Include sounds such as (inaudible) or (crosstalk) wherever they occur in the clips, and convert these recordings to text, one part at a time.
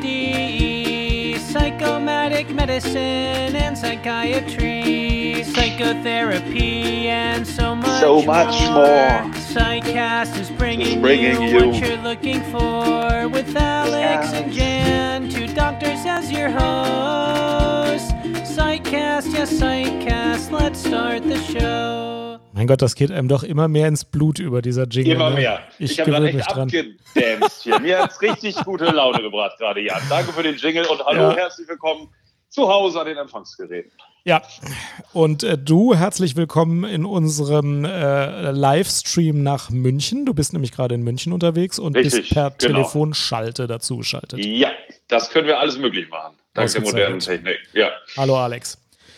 Psychcast.de Psychomatic medicine and psychiatry, psychotherapy, and so much, So much more. Psychcast is bringing, Is bringing you, you- what you're looking for with Alex and Jan, two doctors as your hosts. Psychcast, yes, Psychcast, let's start the show. Mein Gott, das geht einem doch immer mehr ins Blut über dieser Jingle. Immer ne? mehr. Ich, Ich, habe gerade mich echt abgedämst hier. Mir hat's richtig gute Laune gebracht gerade, Jan. Danke für den Jingle und hallo, Ja. herzlich willkommen zu Hause an den Empfangsgeräten. Ja, und äh, du, herzlich willkommen in unserem äh, Livestream nach München. Du bist nämlich gerade in München unterwegs und Richtig, bist per genau. Telefonschalte dazu geschaltet. Ja, das können wir alles möglich machen. Dank der modernen. Technik. Ja. Hallo Alex.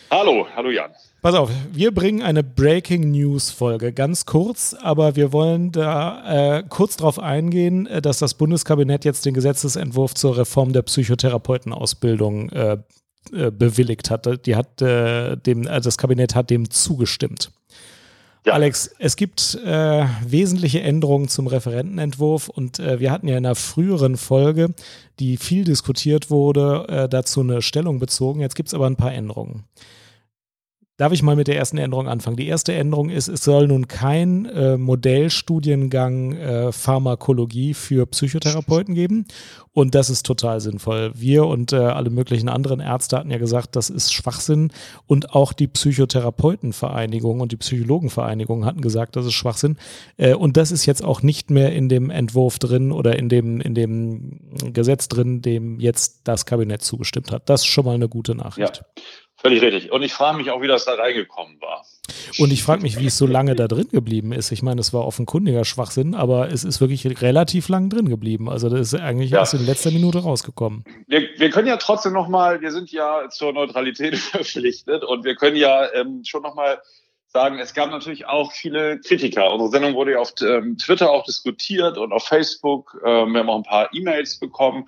Hallo, hallo Jan. Pass auf, wir bringen eine Breaking News Folge, ganz kurz, aber wir wollen da äh, kurz darauf eingehen, äh, dass das Bundeskabinett jetzt den Gesetzesentwurf zur Reform der Psychotherapeutenausbildung äh, äh, bewilligt hat. Die hat äh, dem, also das Kabinett hat dem zugestimmt. Ja. Alex, es gibt äh, wesentliche Änderungen zum Referentenentwurf und äh, wir hatten ja in einer früheren Folge, die viel diskutiert wurde, äh, dazu eine Stellung bezogen. Jetzt gibt es aber ein paar Änderungen. Darf ich mal mit der ersten Änderung anfangen? Die erste Änderung ist, es soll nun kein äh, Modellstudiengang äh, Pharmakologie für Psychotherapeuten geben. Und das ist total sinnvoll. Wir und äh, alle möglichen anderen Ärzte hatten ja gesagt, das ist Schwachsinn. Und auch die Psychotherapeutenvereinigung und die Psychologenvereinigung hatten gesagt, das ist Schwachsinn. Äh, und das ist jetzt auch nicht mehr in dem Entwurf drin oder in dem, in dem Gesetz drin, dem jetzt das Kabinett zugestimmt hat. Das ist schon mal eine gute Nachricht. Völlig richtig. Und ich frage mich auch, wie das da reingekommen war. Und ich frage mich, wie es so lange da drin geblieben ist. Ich meine, es war offenkundiger Schwachsinn, aber es ist wirklich relativ lang drin geblieben. Also das ist eigentlich Ja. erst in letzter Minute rausgekommen. Wir, wir können ja trotzdem nochmal, wir sind ja zur Neutralität (laughs) verpflichtet und wir können ja ähm, schon nochmal sagen, es gab natürlich auch viele Kritiker. Unsere Sendung wurde ja auf ähm, Twitter auch diskutiert und auf Facebook. Ähm, wir haben auch ein paar E-Mails bekommen.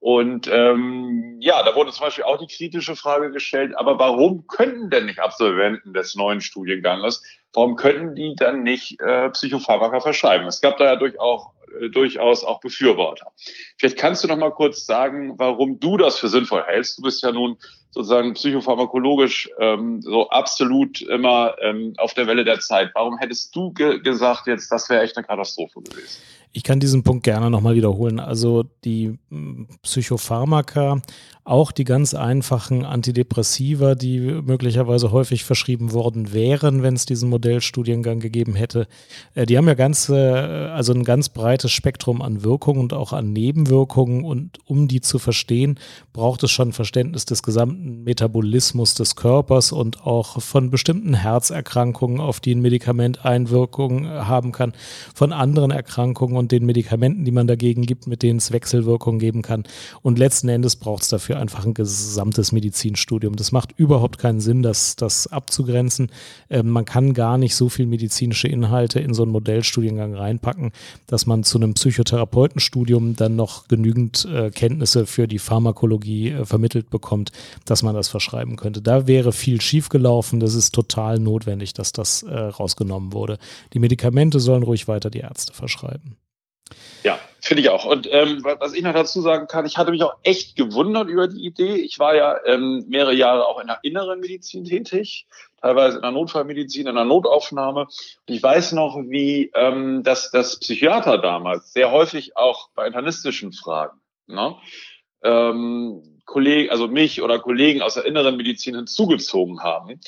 Und ähm, ja, da wurde zum Beispiel auch die kritische Frage gestellt, aber warum könnten denn nicht Absolventen des neuen Studienganges, warum könnten die dann nicht äh, Psychopharmaka verschreiben? Es gab da ja durchaus, durchaus auch Befürworter. Vielleicht kannst du noch mal kurz sagen, warum du das für sinnvoll hältst. Du bist ja nun sozusagen psychopharmakologisch ähm, so absolut immer ähm, auf der Welle der Zeit. Warum hättest du ge gesagt jetzt, das wäre echt eine Katastrophe gewesen? Ich kann diesen Punkt gerne nochmal wiederholen. Also die Psychopharmaka, auch die ganz einfachen Antidepressiva, die möglicherweise häufig verschrieben worden wären, wenn es diesen Modellstudiengang gegeben hätte, äh, die haben ja ganz, äh, also ein ganz breites Spektrum an Wirkungen und auch an Nebenwirkungen. Und um die zu verstehen, braucht es schon Verständnis des gesamten Metabolismus des Körpers und auch von bestimmten Herzerkrankungen, auf die ein Medikament Einwirkungen haben kann, von anderen Erkrankungen und den Medikamenten, die man dagegen gibt, mit denen es Wechselwirkungen geben kann. Und letzten Endes braucht es dafür einfach ein gesamtes Medizinstudium. Das macht überhaupt keinen Sinn, das, das abzugrenzen. Ähm, man kann gar nicht so viel medizinische Inhalte in so einen Modellstudiengang reinpacken, dass man zu einem Psychotherapeutenstudium dann noch genügend äh, Kenntnisse für die Pharmakologie äh, vermittelt bekommt, dass man das verschreiben könnte. Da wäre viel schiefgelaufen. Das ist total notwendig, dass das äh, rausgenommen wurde. Die Medikamente sollen ruhig weiter die Ärzte verschreiben. Ja, finde ich auch. Und ähm, wa- was ich noch dazu sagen kann, ich hatte mich auch echt gewundert über die Idee. Ich war ja ähm, mehrere Jahre auch in der inneren Medizin tätig, teilweise in der Notfallmedizin, in der Notaufnahme. Und ich weiß noch, wie ähm, das, das Psychiater damals sehr häufig auch bei internistischen Fragen, ne, ähm, Kollegen, also mich oder Kollegen aus der inneren Medizin hinzugezogen haben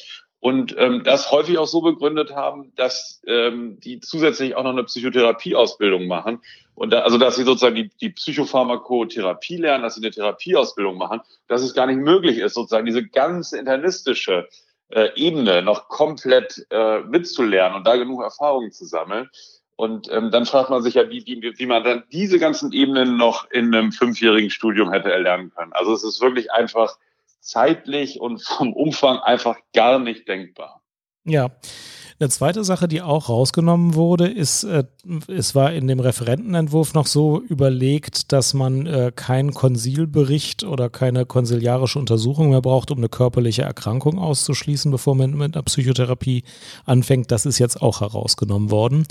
und ähm, das häufig auch so begründet haben, dass ähm, die zusätzlich auch noch eine Psychotherapieausbildung machen und da, also dass sie sozusagen die, die Psychopharmakotherapie lernen, dass sie eine Therapieausbildung machen, dass es gar nicht möglich ist, sozusagen diese ganze internistische äh, Ebene noch komplett äh, mitzulernen und da genug Erfahrungen zu sammeln. Und ähm, dann fragt man sich ja, wie, wie, wie man dann diese ganzen Ebenen noch in einem fünfjährigen Studium hätte erlernen können. Also es ist wirklich einfach zeitlich und vom Umfang einfach gar nicht denkbar. Ja. Eine zweite Sache, die auch rausgenommen wurde, ist, äh, es war in dem Referentenentwurf noch so überlegt, dass man äh, keinen Konsilbericht oder keine konsiliarische Untersuchung mehr braucht, um eine körperliche Erkrankung auszuschließen, bevor man mit einer Psychotherapie anfängt. Das ist jetzt auch herausgenommen worden.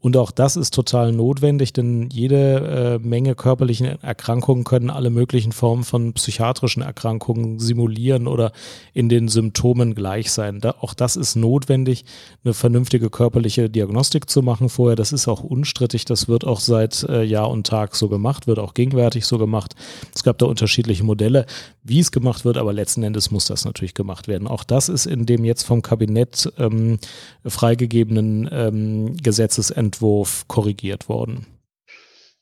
Und auch das ist total notwendig, denn jede äh, Menge körperlichen Erkrankungen können alle möglichen Formen von psychiatrischen Erkrankungen simulieren oder in den Symptomen gleich sein. Da, auch das ist notwendig, eine vernünftige körperliche Diagnostik zu machen vorher. Das ist auch unstrittig. Das wird auch seit äh, Jahr und Tag so gemacht, wird auch gegenwärtig so gemacht. Es gab da unterschiedliche Modelle, wie es gemacht wird, aber letzten Endes muss das natürlich gemacht werden. Auch das ist in dem jetzt vom Kabinett ähm, freigegebenen ähm, Gesetzesentwurf korrigiert worden.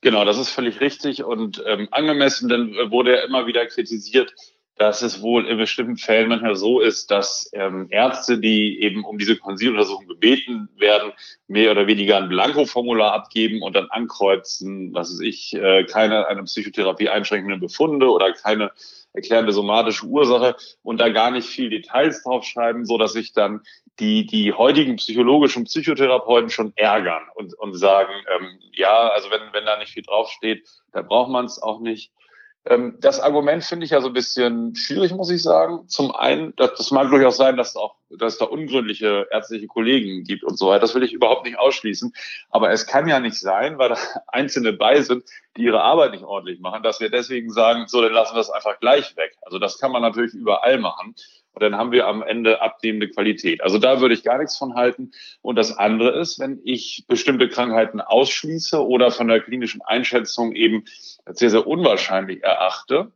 Genau, das ist völlig richtig und ähm, angemessen, denn wurde ja immer wieder kritisiert, dass es wohl in bestimmten Fällen manchmal so ist, dass ähm, Ärzte, die eben um diese Konsiluntersuchung gebeten werden, mehr oder weniger ein Blankoformular abgeben und dann ankreuzen, was weiß ich, äh, keine eine Psychotherapie einschränkenden Befunde oder keine erklärende somatische Ursache und da gar nicht viel Details draufschreiben, so dass sich dann die, die heutigen psychologischen Psychotherapeuten schon ärgern und, und sagen, ähm, ja, also wenn, wenn da nicht viel draufsteht, da braucht man es auch nicht. Ähm, das Argument finde ich ja so ein bisschen schwierig, muss ich sagen. Zum einen, das, das mag durchaus sein, dass, auch, dass es da ungründliche ärztliche Kollegen gibt und so weiter. Das will ich überhaupt nicht ausschließen. Aber es kann ja nicht sein, weil da (laughs) Einzelne bei sind, die ihre Arbeit nicht ordentlich machen, dass wir deswegen sagen, so, dann lassen wir es einfach gleich weg. Also das kann man natürlich überall machen. Und dann haben wir am Ende abnehmende Qualität. Also da würde ich gar nichts von halten. Und das andere ist, wenn ich bestimmte Krankheiten ausschließe oder von der klinischen Einschätzung eben sehr, sehr unwahrscheinlich erachte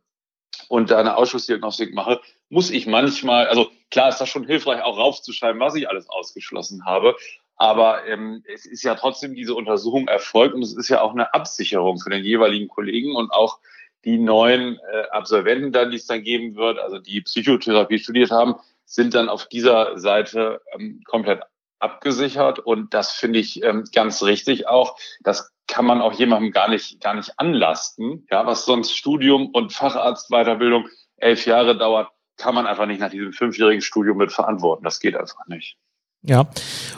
und da eine Ausschussdiagnostik mache, muss ich manchmal, also klar ist das schon hilfreich, auch raufzuschreiben, was ich alles ausgeschlossen habe. Aber ähm, es ist ja trotzdem diese Untersuchung erfolgt und es ist ja auch eine Absicherung für den jeweiligen Kollegen und auch die neuen äh, Absolventen dann, die es dann geben wird, also die Psychotherapie studiert haben, sind dann auf dieser Seite ähm, komplett abgesichert und das finde ich ähm, ganz richtig auch. Das kann man auch jemandem gar nicht, gar nicht anlasten. Ja, was sonst Studium und Facharztweiterbildung elf Jahre dauert, kann man einfach nicht nach diesem fünfjährigen Studium mit verantworten. Das geht einfach nicht. Ja,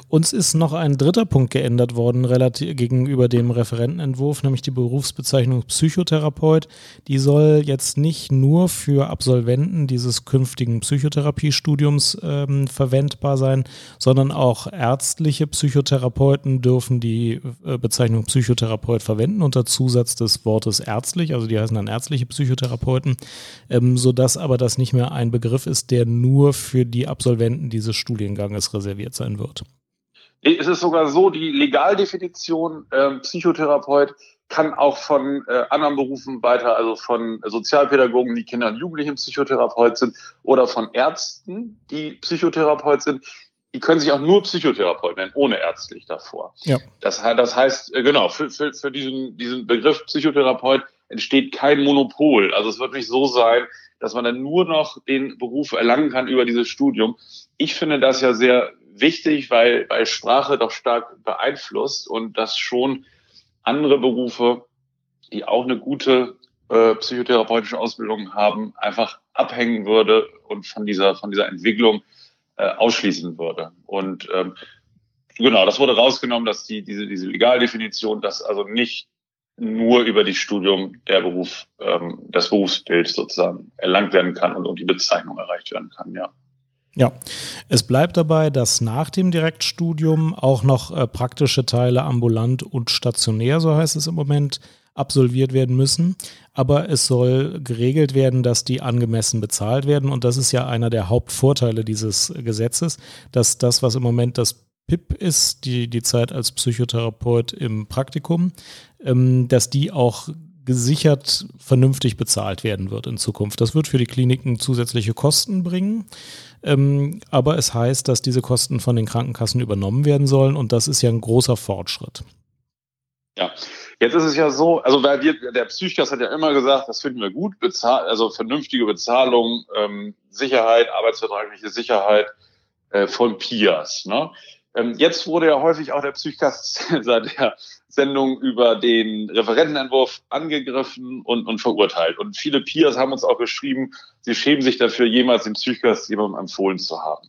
uns ist noch ein dritter Punkt geändert worden relativ gegenüber dem Referentenentwurf, nämlich die Berufsbezeichnung Psychotherapeut. Die soll jetzt nicht nur für Absolventen dieses künftigen Psychotherapiestudiums ähm, verwendbar sein, sondern auch ärztliche Psychotherapeuten dürfen die äh, Bezeichnung Psychotherapeut verwenden unter Zusatz des Wortes ärztlich, also die heißen dann ärztliche Psychotherapeuten, ähm, sodass aber das nicht mehr ein Begriff ist, der nur für die Absolventen dieses Studienganges reserviert definiert sein wird. Es ist sogar so, die Legaldefinition äh, Psychotherapeut kann auch von äh, anderen Berufen weiter, also von Sozialpädagogen, die Kinder und Jugendlichen Psychotherapeut sind, oder von Ärzten, die Psychotherapeut sind. Die können sich auch nur Psychotherapeut nennen, ohne ärztlich davor. Ja. Das, das heißt, äh, genau, für, für, für diesen, diesen Begriff Psychotherapeut entsteht kein Monopol. Also es wird nicht so sein, dass man dann nur noch den Beruf erlangen kann über dieses Studium. Ich finde das ja sehr wichtig, weil, weil Sprache doch stark beeinflusst und dass schon andere Berufe, die auch eine gute äh, psychotherapeutische Ausbildung haben, einfach abhängen würde und von dieser, von dieser Entwicklung äh, ausschließen würde. Und ähm, genau, das wurde rausgenommen, dass die, diese, diese Legaldefinition, dass also nicht nur über die Studium der Beruf, ähm, das Berufsbild sozusagen erlangt werden kann und, und die Bezeichnung erreicht werden kann, ja. Ja, es bleibt dabei, dass nach dem Direktstudium auch noch äh, praktische Teile ambulant und stationär, so heißt es im Moment, absolviert werden müssen. Aber es soll geregelt werden, dass die angemessen bezahlt werden. Und das ist ja einer der Hauptvorteile dieses Gesetzes, dass das, was im Moment das PIP ist, die, die Zeit als Psychotherapeut im Praktikum, ähm, dass die auch gesichert vernünftig bezahlt werden wird in Zukunft. Das wird für die Kliniken zusätzliche Kosten bringen. Ähm, aber es heißt, dass diese Kosten von den Krankenkassen übernommen werden sollen und das ist ja ein großer Fortschritt. Ja, jetzt ist es ja so, also weil wir, der Psychos hat ja immer gesagt, das finden wir gut, bezahl, also vernünftige Bezahlung, ähm, Sicherheit, arbeitsvertragliche Sicherheit äh, von Pias. Ne? Ähm, jetzt wurde ja häufig auch der Psychcast (laughs) seit der Sendung über den Referentenentwurf angegriffen und, und verurteilt. Und viele Peers haben uns auch geschrieben, sie schämen sich dafür, jemals den Psychcast jemandem empfohlen zu haben.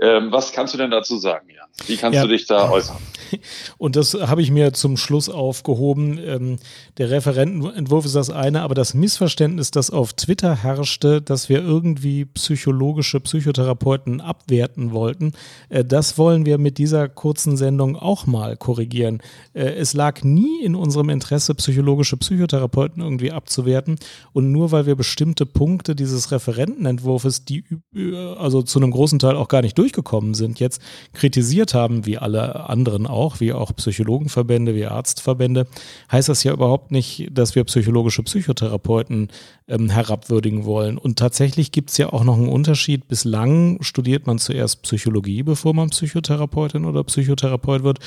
Ähm, was kannst du denn dazu sagen, Jan? Wie kannst ja. du dich da äußern? (laughs) Und das habe ich mir zum Schluss aufgehoben. Ähm, der Referentenentwurf ist das eine, aber das Missverständnis, das auf Twitter herrschte, dass wir irgendwie psychologische Psychotherapeuten abwerten wollten, äh, das wollen wir mit dieser kurzen Sendung auch mal korrigieren. Äh, es lag nie in unserem Interesse, psychologische Psychotherapeuten irgendwie abzuwerten. Und nur weil wir bestimmte Punkte dieses Referentenentwurfs, die äh, also zu einem großen Teil auch gar nicht durchgekommen sind, jetzt kritisiert haben, wie alle anderen auch, wie auch Psychologenverbände, wie Arztverbände, heißt das ja überhaupt nicht, dass wir psychologische Psychotherapeuten ähm, herabwürdigen wollen. Und tatsächlich gibt es ja auch noch einen Unterschied. Bislang studiert man zuerst Psychologie, bevor man Psychotherapeutin oder Psychotherapeut wird.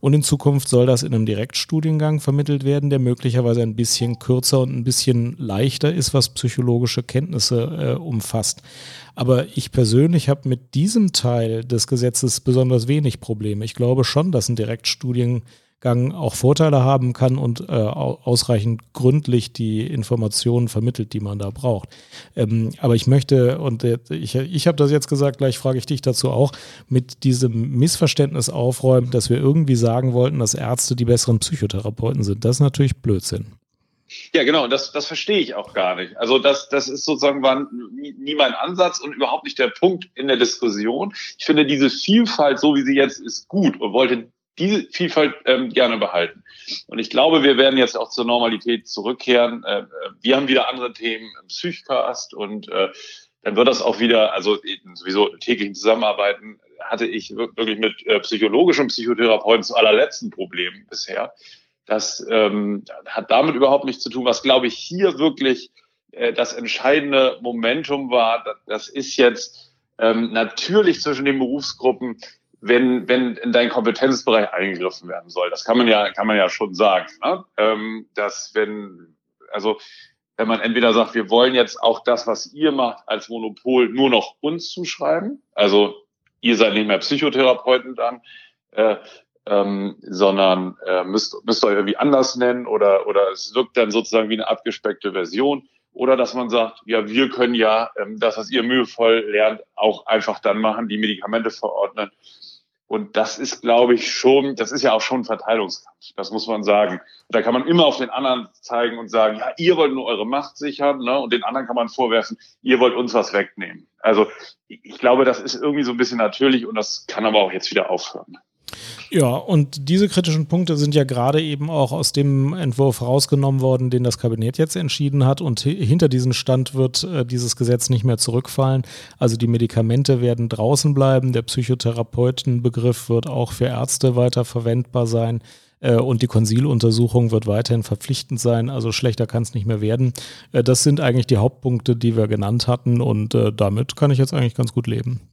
Und in Zukunft soll das in einem Direktstudiengang vermittelt werden, der möglicherweise ein bisschen kürzer und ein bisschen leichter ist, was psychologische Kenntnisse äh, umfasst. Aber ich persönlich habe mit diesem Teil des Gesetzes besonders wenig Probleme. Ich glaube schon, dass ein Direktstudiengang auch Vorteile haben kann und äh, ausreichend gründlich die Informationen vermittelt, die man da braucht. Ähm, aber ich möchte, und ich, ich habe das jetzt gesagt, gleich frage ich dich dazu auch, mit diesem Missverständnis aufräumen, dass wir irgendwie sagen wollten, dass Ärzte die besseren Psychotherapeuten sind. Das ist natürlich Blödsinn. Ja, genau, das, das verstehe ich auch gar nicht. Also das, das ist sozusagen war nie, nie mein Ansatz und überhaupt nicht der Punkt in der Diskussion. Ich finde diese Vielfalt, so wie sie jetzt ist, gut und wollte diese Vielfalt ähm, gerne behalten. Und ich glaube, wir werden jetzt auch zur Normalität zurückkehren. Äh, wir haben wieder andere Themen im Psychcast und äh, dann wird das auch wieder, also sowieso täglichen Zusammenarbeiten hatte ich wirklich mit äh, psychologischen Psychotherapeuten zu allerletzten Problemen bisher. Das ähm, hat damit überhaupt nichts zu tun. Was, glaube ich, hier wirklich äh, das entscheidende Momentum war, das ist jetzt ähm, natürlich zwischen den Berufsgruppen, wenn, wenn in deinen Kompetenzbereich eingegriffen werden soll. Das kann man ja, kann man ja schon sagen. Ne? Ähm, dass wenn, also wenn man entweder sagt, wir wollen jetzt auch das, was ihr macht, als Monopol nur noch uns zuschreiben, also ihr seid nicht mehr Psychotherapeuten dann, äh, ähm, sondern äh, müsst, müsst ihr irgendwie anders nennen oder, oder es wirkt dann sozusagen wie eine abgespeckte Version. Oder dass man sagt, ja, wir können ja ähm, das, was ihr mühevoll lernt, auch einfach dann machen, die Medikamente verordnen. Und das ist, glaube ich, schon, das ist ja auch schon ein Verteilungskampf, das muss man sagen. Da kann man immer auf den anderen zeigen und sagen, ja, ihr wollt nur eure Macht sichern, ne? und den anderen kann man vorwerfen, ihr wollt uns was wegnehmen. Also ich glaube, das ist irgendwie so ein bisschen natürlich und das kann aber auch jetzt wieder aufhören. Ja, und diese kritischen Punkte sind ja gerade eben auch aus dem Entwurf rausgenommen worden, den das Kabinett jetzt entschieden hat. Und hinter diesen Stand wird äh, dieses Gesetz nicht mehr zurückfallen. Also die Medikamente werden draußen bleiben. Der Psychotherapeutenbegriff wird auch für Ärzte weiter verwendbar sein. Äh, und die Konsiluntersuchung wird weiterhin verpflichtend sein. Also schlechter kann es nicht mehr werden. Äh, das sind eigentlich die Hauptpunkte, die wir genannt hatten. Und äh, damit kann ich jetzt eigentlich ganz gut leben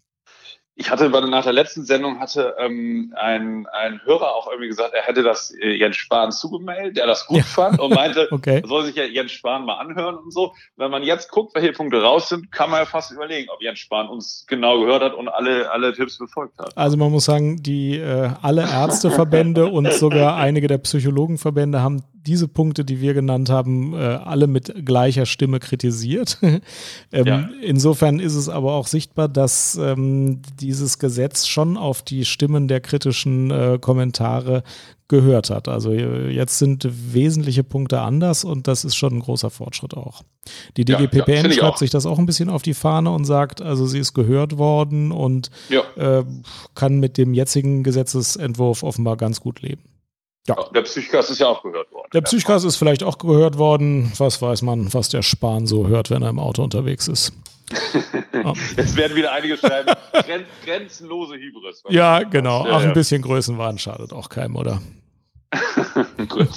ich hatte bei, nach der letzten Sendung hatte ähm, ein, ein Hörer auch irgendwie gesagt, er hätte das äh, Jens Spahn zugemeldet, der das gut ja. fand und meinte, (laughs) okay. soll sich ja Jens Spahn mal anhören und so. Wenn man jetzt guckt, welche Punkte raus sind, kann man ja fast überlegen, ob Jens Spahn uns genau gehört hat und alle, alle Tipps befolgt hat. Also man muss sagen, die äh, alle Ärzteverbände und sogar einige der Psychologenverbände haben diese Punkte, die wir genannt haben, äh, alle mit gleicher Stimme kritisiert. (laughs) ähm, ja. Insofern ist es aber auch sichtbar, dass ähm, dieses Gesetz schon auf die Stimmen der kritischen äh, Kommentare gehört hat. Also äh, jetzt sind wesentliche Punkte anders und das ist schon ein großer Fortschritt auch. Die DGPPN ja, ja, schreibt sich das auch ein bisschen auf die Fahne und sagt, also sie ist gehört worden und ja. äh, kann mit dem jetzigen Gesetzesentwurf offenbar ganz gut leben. Ja. Der Psychcast ist ja auch gehört worden. Der Psychcast ist vielleicht auch gehört worden. Was weiß man, was der Spahn so hört, wenn er im Auto unterwegs ist. (laughs) Jetzt werden wieder einige schreiben, (laughs) gren grenzenlose Hybris. Ja, genau. Ach, ein bisschen Größenwahn schadet auch keinem, oder? (laughs)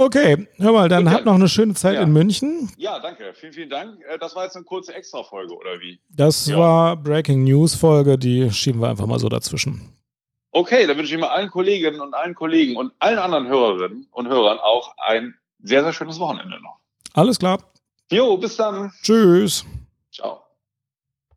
Okay, hör mal, dann okay. habt noch eine schöne Zeit ja. in München. Ja, danke. Vielen, vielen Dank. Äh, das war jetzt eine kurze Extra-Folge, oder wie? Das ja. war Breaking News-Folge, die schieben wir einfach mal so dazwischen. Okay, dann wünsche ich mal allen Kolleginnen und allen Kollegen und allen anderen Hörerinnen und Hörern auch ein sehr, sehr schönes Wochenende noch. Alles klar. Jo, bis dann. Tschüss. Ciao.